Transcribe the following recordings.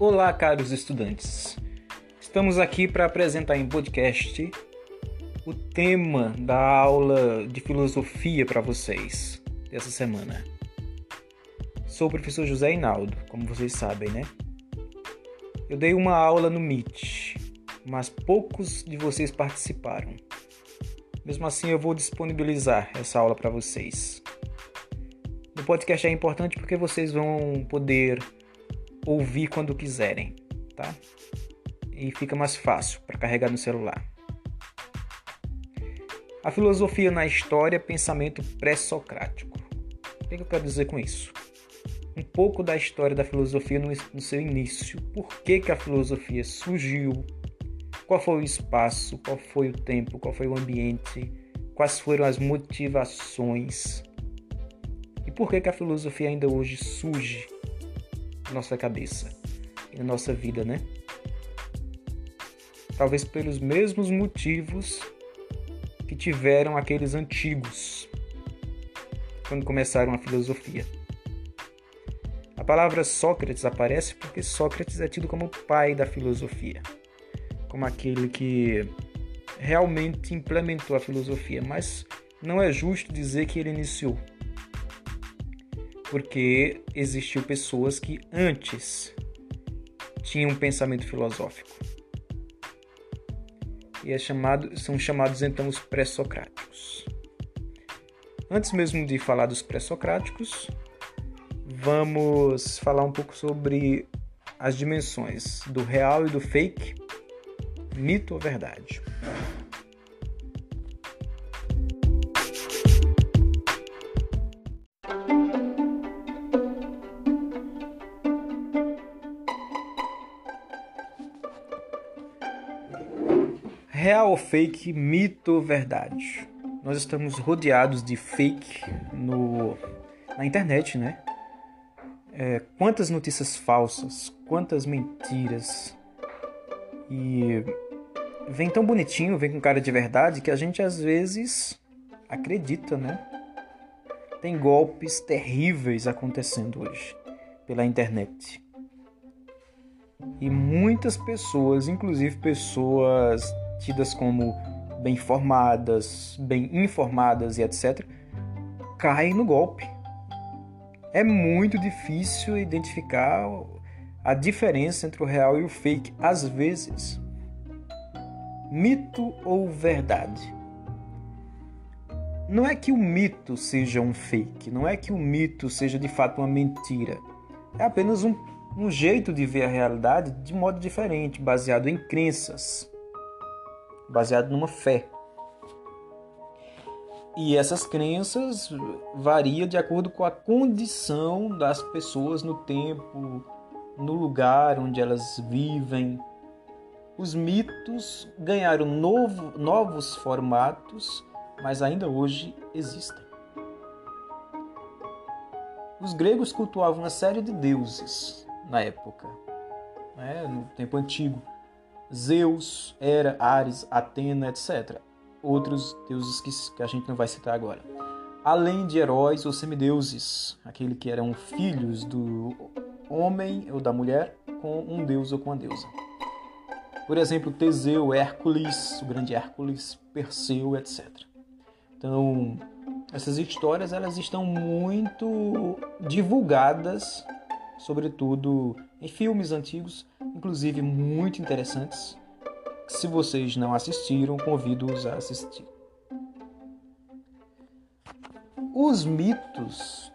Olá, caros estudantes. Estamos aqui para apresentar em podcast o tema da aula de filosofia para vocês dessa semana. Sou o professor José Hinaldo, como vocês sabem, né? Eu dei uma aula no Meet, mas poucos de vocês participaram. Mesmo assim, eu vou disponibilizar essa aula para vocês. O podcast é importante porque vocês vão poder ouvir quando quiserem, tá? E fica mais fácil para carregar no celular. A filosofia na história é pensamento pré-socrático. O que eu quero dizer com isso? Um pouco da história da filosofia no, seu início. Por que, que a filosofia surgiu? Qual foi o espaço? Qual foi o tempo? Qual foi o ambiente? Quais foram as motivações? E por que, que a filosofia ainda hoje surge nossa cabeça e na nossa vida, né? Talvez pelos mesmos motivos que tiveram aqueles antigos quando começaram a filosofia. A palavra Sócrates aparece porque Sócrates é tido como o pai da filosofia, como aquele que realmente implementou a filosofia, mas não é justo dizer que ele iniciou porque existiu pessoas que antes tinham um pensamento filosófico. E é chamado, são chamados então os pré-socráticos. Antes mesmo de falar dos pré-socráticos, vamos falar um pouco sobre as dimensões do real e do fake, mito ou verdade. Real ou fake, mito ou verdade? Nós estamos rodeados de fake no, na internet, né? É, quantas notícias falsas, quantas mentiras. E vem tão bonitinho, vem com cara de verdade que a gente às vezes acredita, né? Tem golpes terríveis acontecendo hoje pela internet. E muitas pessoas, inclusive pessoas tidas como bem formadas, bem informadas e etc., caem no golpe. É muito difícil identificar a diferença entre o real e o fake, às vezes. Mito ou verdade? Não é que o mito seja um fake, não é que o mito seja de fato uma mentira. É apenas um, um jeito de ver a realidade de modo diferente, baseado em crenças baseado numa fé. E essas crenças variam de acordo com a condição das pessoas no tempo, no lugar onde elas vivem. Os mitos ganharam novo, novos formatos, mas ainda hoje existem. Os gregos cultuavam uma série de deuses na época, né, no tempo antigo. Zeus, Hera, Ares, Atena, etc. Outros deuses que, que a gente não vai citar agora. Além de heróis ou semideuses, aqueles que eram filhos do homem ou da mulher com um deus ou com uma deusa. Por exemplo, Teseu, Hércules, o grande Hércules, Perseu, etc. Então, essas histórias elas estão muito divulgadas, sobretudo em filmes antigos, inclusive muito interessantes. Se vocês não assistiram, convido-os a assistir. Os mitos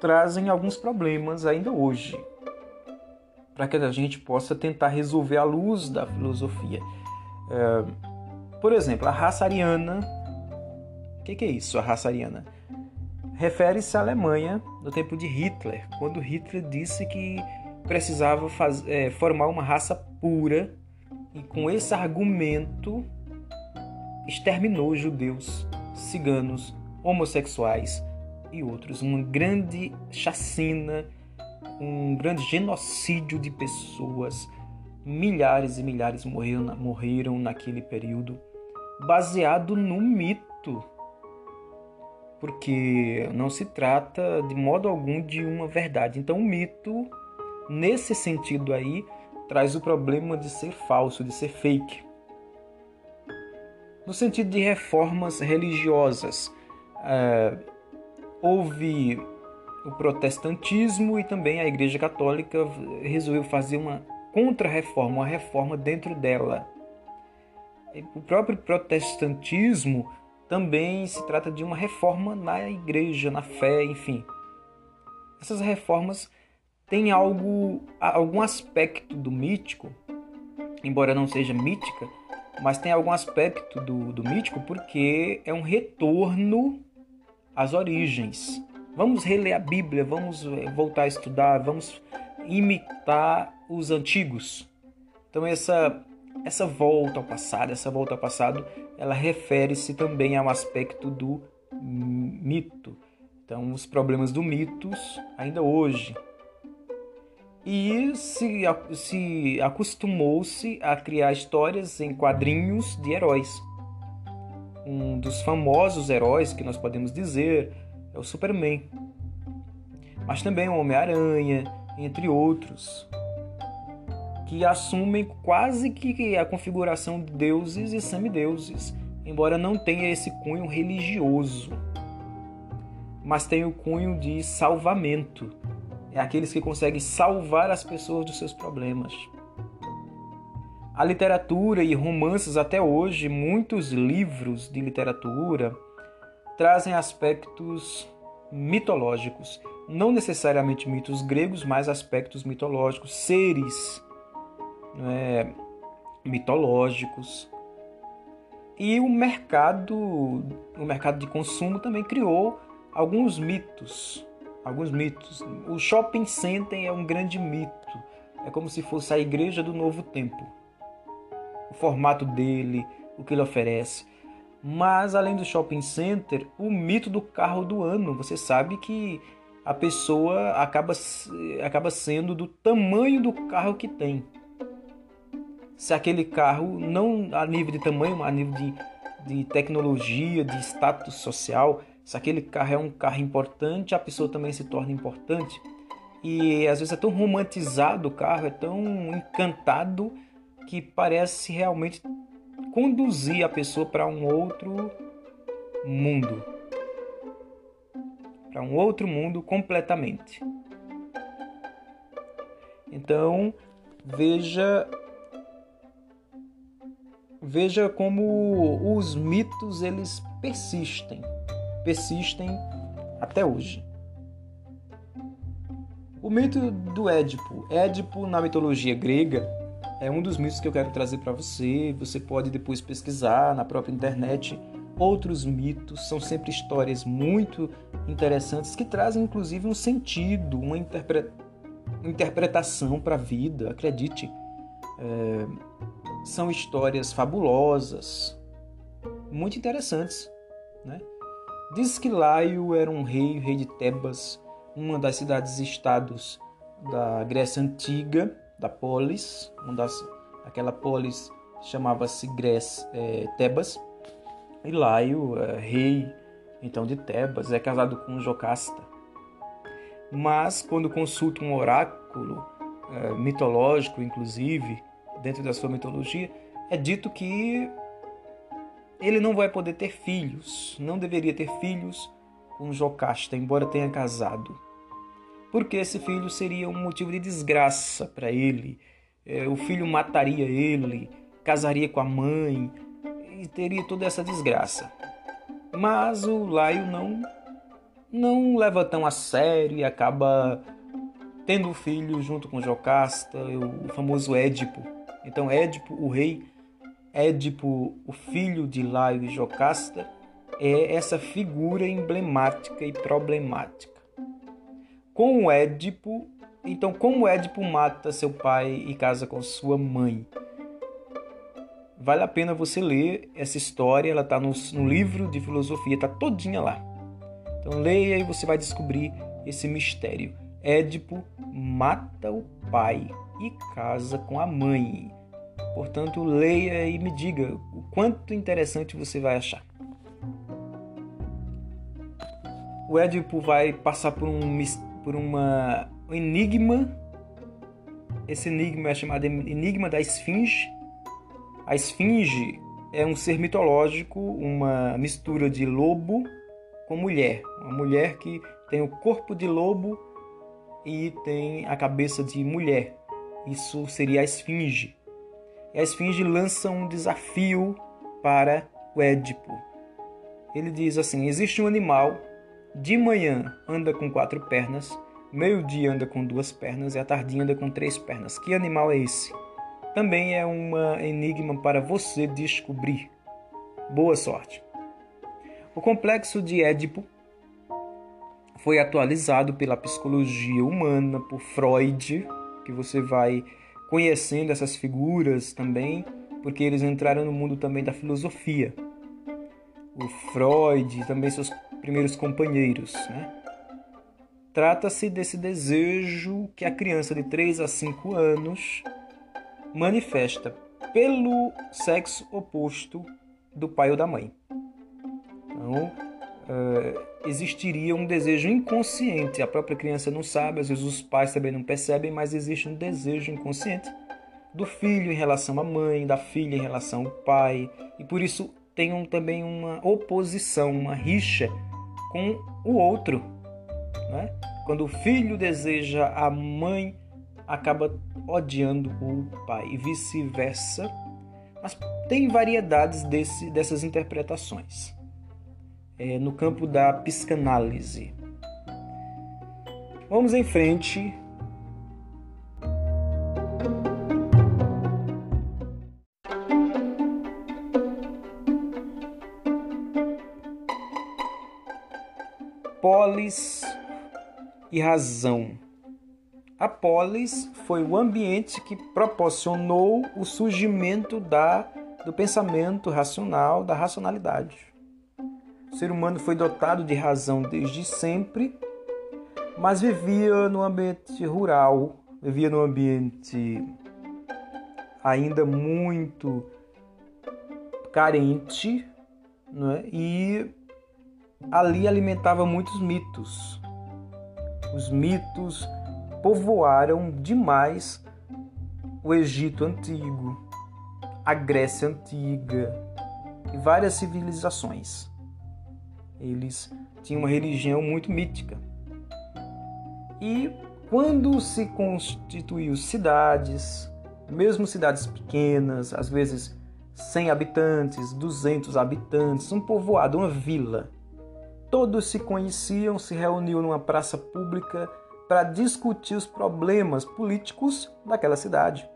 trazem alguns problemas ainda hoje, para que a gente possa tentar resolver à luz da filosofia. É, por exemplo, a raça ariana. O que, que é isso, a raça ariana? Refere-se à Alemanha no tempo de Hitler, quando Hitler disse que precisava faz, é, formar uma raça pura e com esse argumento exterminou judeus, ciganos, homossexuais e outros. Uma grande chacina, um grande genocídio de pessoas. Milhares e milhares morreram, morreram naquele período, baseado no mito. Porque não se trata de modo algum de uma verdade. Então, o mito nesse sentido aí, traz o problema de ser falso, de ser fake. No sentido de reformas religiosas, uh, houve o protestantismo e também a Igreja Católica resolveu fazer uma contra-reforma, uma reforma dentro dela. O próprio protestantismo também se trata de uma reforma na igreja, na fé, enfim. Essas reformas têm algo, algum aspecto do mítico, embora não seja mítica, mas tem algum aspecto do, do mítico porque é um retorno às origens. Vamos reler a Bíblia, vamos eh, voltar a estudar, vamos imitar os antigos. Então essa essa volta ao passado, essa volta ao passado, ela refere-se também ao aspecto do mito. Então os problemas do mitos ainda hoje. E se, se acostumou-se a criar histórias em quadrinhos de heróis. Um dos famosos heróis que nós podemos dizer é o Superman. Mas também o Homem-Aranha, entre outros, que assumem quase que a configuração de deuses e semideuses, embora não tenha esse cunho religioso, mas tem o cunho de salvamento. É aqueles que conseguem salvar as pessoas dos seus problemas. A literatura e romances até hoje, muitos livros de literatura trazem aspectos mitológicos, não necessariamente mitos gregos, mas aspectos mitológicos, seres é, mitológicos. E o mercado, o mercado de consumo também criou alguns mitos, alguns mitos. O shopping center é um grande mito. É como se fosse a igreja do novo tempo. O formato dele, o que ele oferece. Mas além do shopping center, o mito do carro do ano. Você sabe que a pessoa acaba, acaba sendo do tamanho do carro que tem. Se aquele carro, não a nível de tamanho, a nível de, de tecnologia, de status social, se aquele carro é um carro importante, a pessoa também se torna importante. E às vezes é tão romantizado o carro, é tão encantado que parece realmente conduzir a pessoa para um outro mundo. Para um outro mundo completamente. Então, veja veja como os mitos eles persistem, persistem até hoje. O mito do Édipo. Édipo na mitologia grega é um dos mitos que eu quero trazer para você. Você pode depois pesquisar na própria internet outros mitos. São sempre histórias muito interessantes que trazem inclusive um sentido, uma interpre... interpretação para a vida. Acredite, é... são histórias fabulosas, muito interessantes. Né? Diz que Laio era um rei, rei de Tebas, uma das cidades-estados da Grécia Antiga da polis, uma das, aquela polis chamava-se é, Tebas, e Laio, é, rei então de Tebas, é casado com Jocasta. Mas quando consulta um oráculo é, mitológico, inclusive, dentro da sua mitologia, é dito que ele não vai poder ter filhos, não deveria ter filhos com Jocasta, embora tenha casado porque esse filho seria um motivo de desgraça para ele. É, o filho mataria ele, casaria com a mãe e teria toda essa desgraça. Mas o Laio não não leva tão a sério e acaba tendo o filho junto com Jocasta, o famoso Édipo. Então Édipo, o rei Édipo, o filho de Laio e Jocasta, é essa figura emblemática e problemática com o Édipo. Então, como Édipo mata seu pai e casa com sua mãe? Vale a pena você ler essa história, ela está no, no, livro de filosofia, está todinha lá. Então leia e você vai descobrir esse mistério. Édipo mata o pai e casa com a mãe. Portanto, leia e me diga o quanto interessante você vai achar. O Édipo vai passar por um por uma, um enigma esse enigma é chamado Enigma da Esfinge. A Esfinge é um ser mitológico, uma mistura de lobo com mulher. Uma mulher que tem o corpo de lobo e tem a cabeça de mulher. Isso seria a Esfinge. E a Esfinge lança um desafio para o Édipo. Ele diz assim: existe um animal, de manhã anda com quatro pernas, meio-dia anda com duas pernas e à tardinha anda com três pernas. Que animal é esse? Também é um enigma para você descobrir. Boa sorte! O complexo de Édipo foi atualizado pela psicologia humana, por Freud, que você vai conhecendo essas figuras também, porque eles entraram no mundo também da filosofia. O Freud, também seus primeiros companheiros, né? Trata-se desse desejo que a criança de 3 a 5 anos manifesta pelo sexo oposto do pai ou da mãe. Então, uh, existiria um desejo inconsciente. A própria criança não sabe, às vezes os pais também não percebem, mas existe um desejo inconsciente do filho em relação à mãe, da filha em relação ao pai, e por isso tem um, também uma oposição, uma rixa com o outro. Né? Quando o filho deseja a mãe, acaba odiando o pai, e vice-versa. Mas tem variedades desse, dessas interpretações é, no campo da psicanálise. Vamos em frente. Polis e razão. A polis foi o ambiente que proporcionou o surgimento da, do pensamento racional, da racionalidade. Ser humano foi dotado de razão desde sempre, mas vivia no ambiente rural, vivia no ambiente ainda muito carente, né? e ali alimentava muitos mitos. Os mitos povoaram demais o Egito antigo, a Grécia antiga e várias civilizações. Eles tinham uma religião muito mítica. E quando se constituiu cidades, mesmo cidades pequenas, às vezes 100 habitantes, 200 habitantes, um povoado, uma vila, todos se conheciam, se reuniam numa praça pública para discutir os problemas políticos daquela cidade.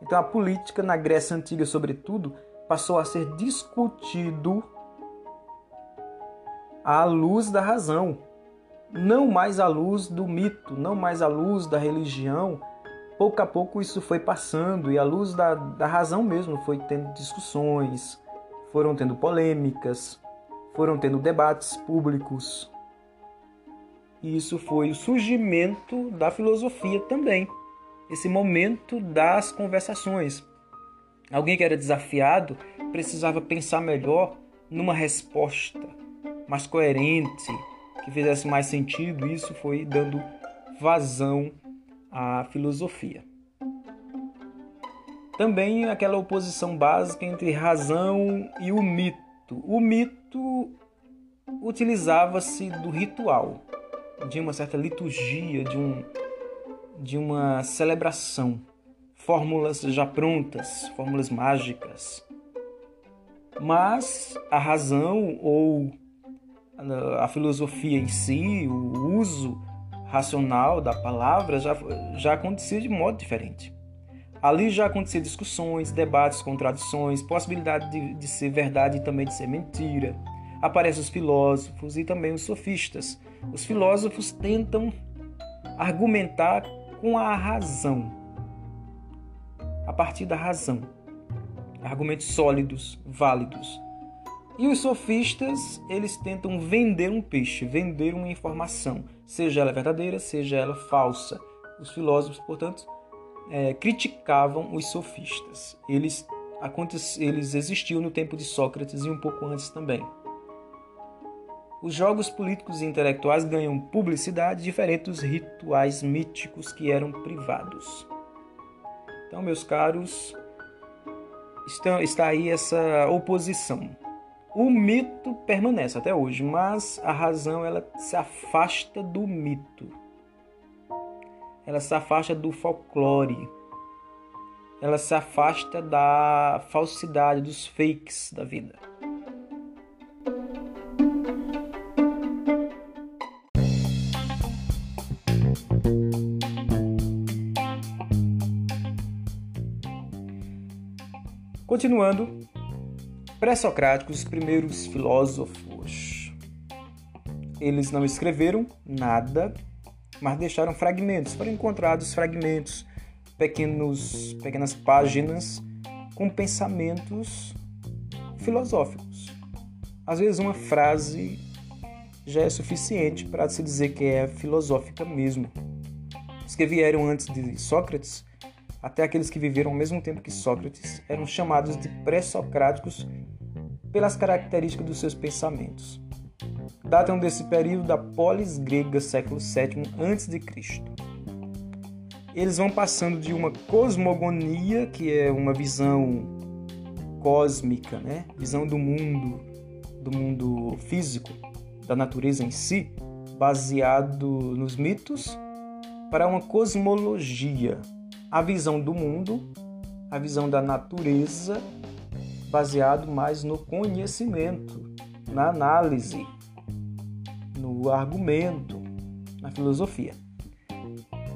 Então a política na Grécia antiga, sobretudo, passou a ser discutido à luz da razão, não mais à luz do mito, não mais à luz da religião. Pouco a pouco isso foi passando e à luz da, da razão mesmo foi tendo discussões, foram tendo polêmicas, foram tendo debates públicos. E isso foi o surgimento da filosofia também, esse momento das conversações. Alguém que era desafiado precisava pensar melhor numa resposta mais coerente, que fizesse mais sentido, isso foi dando vazão à filosofia. Também aquela oposição básica entre razão e o mito. O mito utilizava-se do ritual, de uma certa liturgia, de, um, de uma celebração, fórmulas já prontas, fórmulas mágicas. Mas a razão ou a filosofia em si, o uso racional da palavra já, já acontecia de modo diferente. Ali já acontecia discussões, debates, contradições, possibilidade de, de ser verdade e também de ser mentira. Aparecem os filósofos e também os sofistas. Os filósofos tentam argumentar com a razão, a partir da razão. Argumentos sólidos, válidos. E os sofistas, eles tentam vender um peixe, vender uma informação, seja ela verdadeira, seja ela falsa. Os filósofos, portanto, é, criticavam os sofistas. Eles, eles existiam no tempo de Sócrates e um pouco antes também. Os jogos políticos e intelectuais ganham publicidade diferente dos rituais míticos que eram privados. Então, meus caros, está, está aí essa oposição. O mito permanece até hoje, mas a razão ela se afasta do mito. Ela se afasta do folclore. Ela se afasta da falsidade, dos fakes da vida. Continuando, pré-socráticos, os primeiros filósofos. Eles não escreveram nada, mas deixaram fragmentos. Foram encontrados fragmentos, pequenos, pequenas páginas com pensamentos filosóficos. Às vezes uma frase já é suficiente para se dizer que é filosófica mesmo. Os que vieram antes de Sócrates até aqueles que viveram ao mesmo tempo que Sócrates eram chamados de pré-socráticos pelas características dos seus pensamentos. Datam desse período da polis grega, século VII a.C. Eles vão passando de uma cosmogonia, que é uma visão cósmica, né? visão do mundo, do mundo físico, da natureza em si, baseado nos mitos, para uma cosmologia, a visão do mundo, a visão da natureza, baseado mais no conhecimento, na análise, no argumento, na filosofia.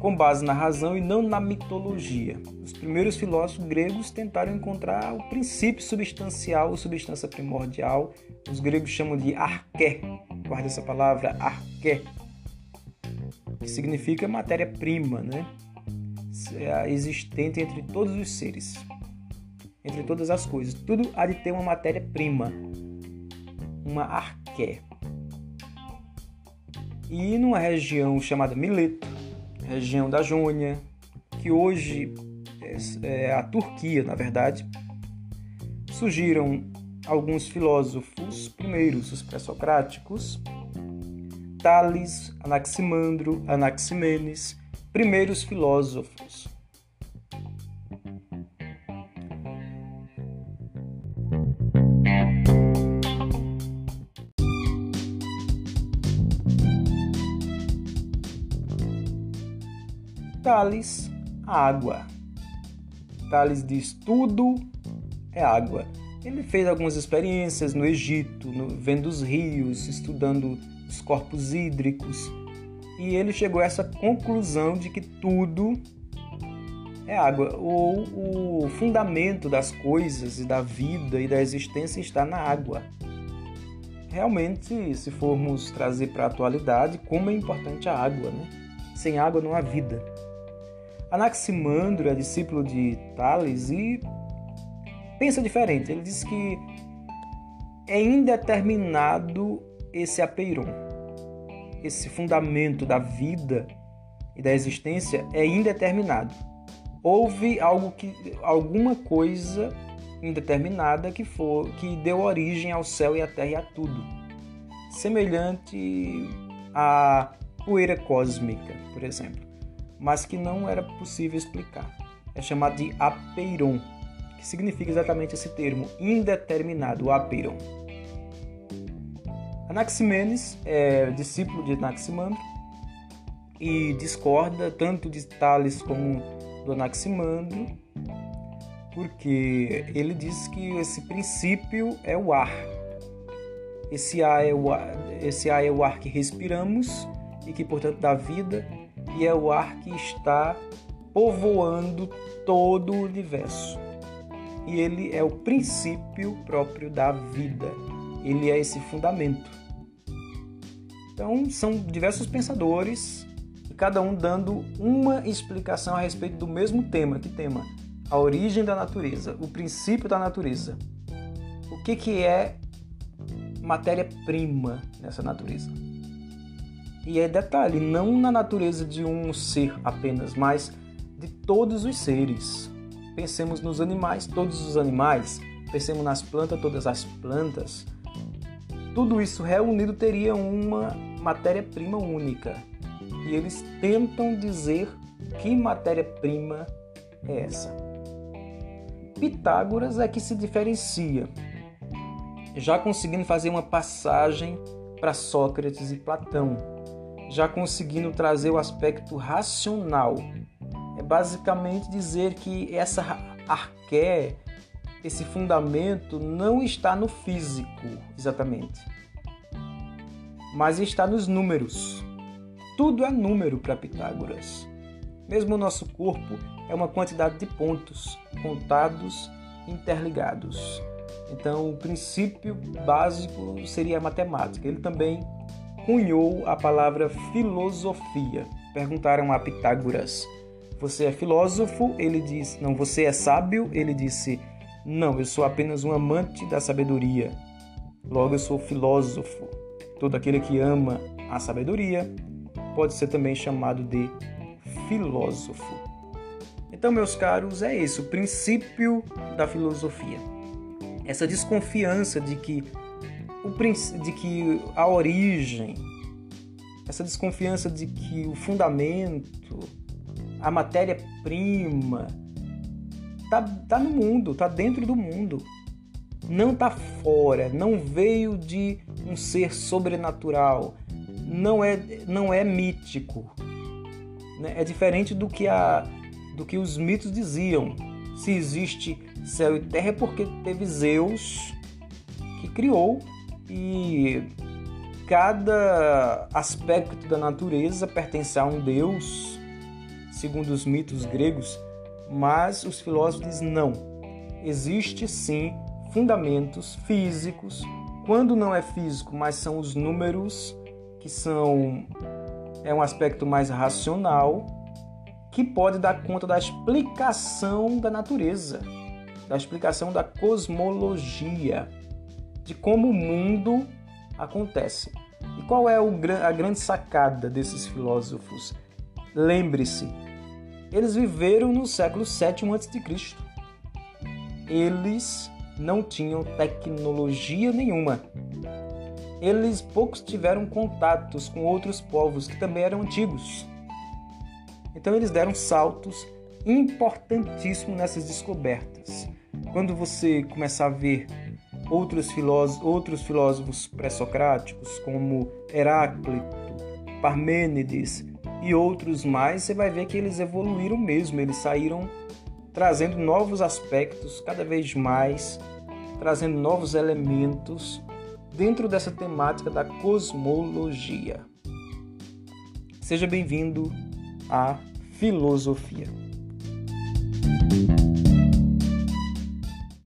Com base na razão e não na mitologia. Os primeiros filósofos gregos tentaram encontrar o princípio substancial, a substância primordial. Os gregos chamam de arqué. Guarda essa palavra, arqué, que significa matéria-prima, né? É existente entre todos os seres, entre todas as coisas. Tudo há de ter uma matéria-prima, uma arqué. E numa região chamada Mileto, região da Jônia, que hoje é, é a Turquia, na verdade, surgiram alguns filósofos primeiros, os pré-socráticos, Tales, Anaximandro, Anaximenes, primeiros filósofos. Tales, água. Tales diz tudo é água. Ele fez algumas experiências no Egito, no, vendo os rios, estudando os corpos hídricos, e ele chegou a essa conclusão de que tudo é água, ou o fundamento das coisas e da vida e da existência está na água. Realmente, se formos trazer para a atualidade, como é importante a água, né? Sem água não há vida. Anaximandro é discípulo de Tales e pensa diferente. Ele diz que é indeterminado esse apeiron esse fundamento da vida e da existência é indeterminado. Houve algo que alguma coisa indeterminada que for que deu origem ao céu e à terra e a tudo. Semelhante à poeira cósmica, por exemplo, mas que não era possível explicar. É chamado de apeiron, que significa exatamente esse termo, indeterminado, apeiron. Anaximenes é discípulo de Anaximandro e discorda tanto de Tales como do Anaximandro, porque ele diz que esse princípio é o ar. Esse ar é o ar, esse ar é o ar que respiramos e que, portanto, dá vida, e é o ar que está povoando todo o universo. E ele é o princípio próprio da vida. Ele é esse fundamento. Então, são diversos pensadores, cada um dando uma explicação a respeito do mesmo tema. Que tema? A origem da natureza, o princípio da natureza. O que, que é matéria-prima nessa natureza? E é detalhe, não na natureza de um ser apenas, mas de todos os seres. Pensemos nos animais, todos os animais. Pensemos nas plantas, todas as plantas tudo isso reunido teria uma matéria-prima única. E eles tentam dizer que matéria-prima é essa. Pitágoras é que se diferencia, já conseguindo fazer uma passagem para Sócrates e Platão, já conseguindo trazer o aspecto racional. É basicamente dizer que essa arqué, esse fundamento, não está no físico exatamente, mas está nos números. Tudo é número para Pitágoras. Mesmo o nosso corpo é uma quantidade de pontos contados interligados. Então, o princípio básico seria a matemática. Ele também cunhou a palavra filosofia. Perguntaram a Pitágoras: Você é filósofo? Ele disse: Não, você é sábio? Ele disse: Não, eu sou apenas um amante da sabedoria. Logo, eu sou filósofo. Todo aquele que ama a sabedoria pode ser também chamado de filósofo. Então, meus caros, é isso, o princípio da filosofia. Essa desconfiança de que o de que a origem, essa desconfiança de que o fundamento, a matéria-prima tá, tá no mundo, tá dentro do mundo. Não tá fora, não veio de um ser sobrenatural, não é, não é mítico, né? É diferente do que, a, do que os mitos diziam. Se existe céu e terra é porque teve Zeus que criou e cada aspecto da natureza pertence a um deus, segundo os mitos gregos, mas os filósofos dizem não. Existe sim fundamentos físicos, quando não é físico, mas são os números que são é um aspecto mais racional que pode dar conta da explicação da natureza, da explicação da cosmologia, de como o mundo acontece. E qual é a grande sacada desses filósofos? Lembre-se, eles viveram no século VII a.C. Eles não tinham tecnologia nenhuma eles poucos tiveram contatos com outros povos que também eram antigos. Então eles deram saltos importantíssimos nessas descobertas. Quando você começar a ver outros filósofos, outros filósofos pré-socráticos, como Heráclito, Parmênides e outros mais, você vai ver que eles evoluíram mesmo, eles saíram trazendo novos aspectos cada vez mais, trazendo novos elementos dentro dessa temática da cosmologia. Seja bem-vindo à filosofia.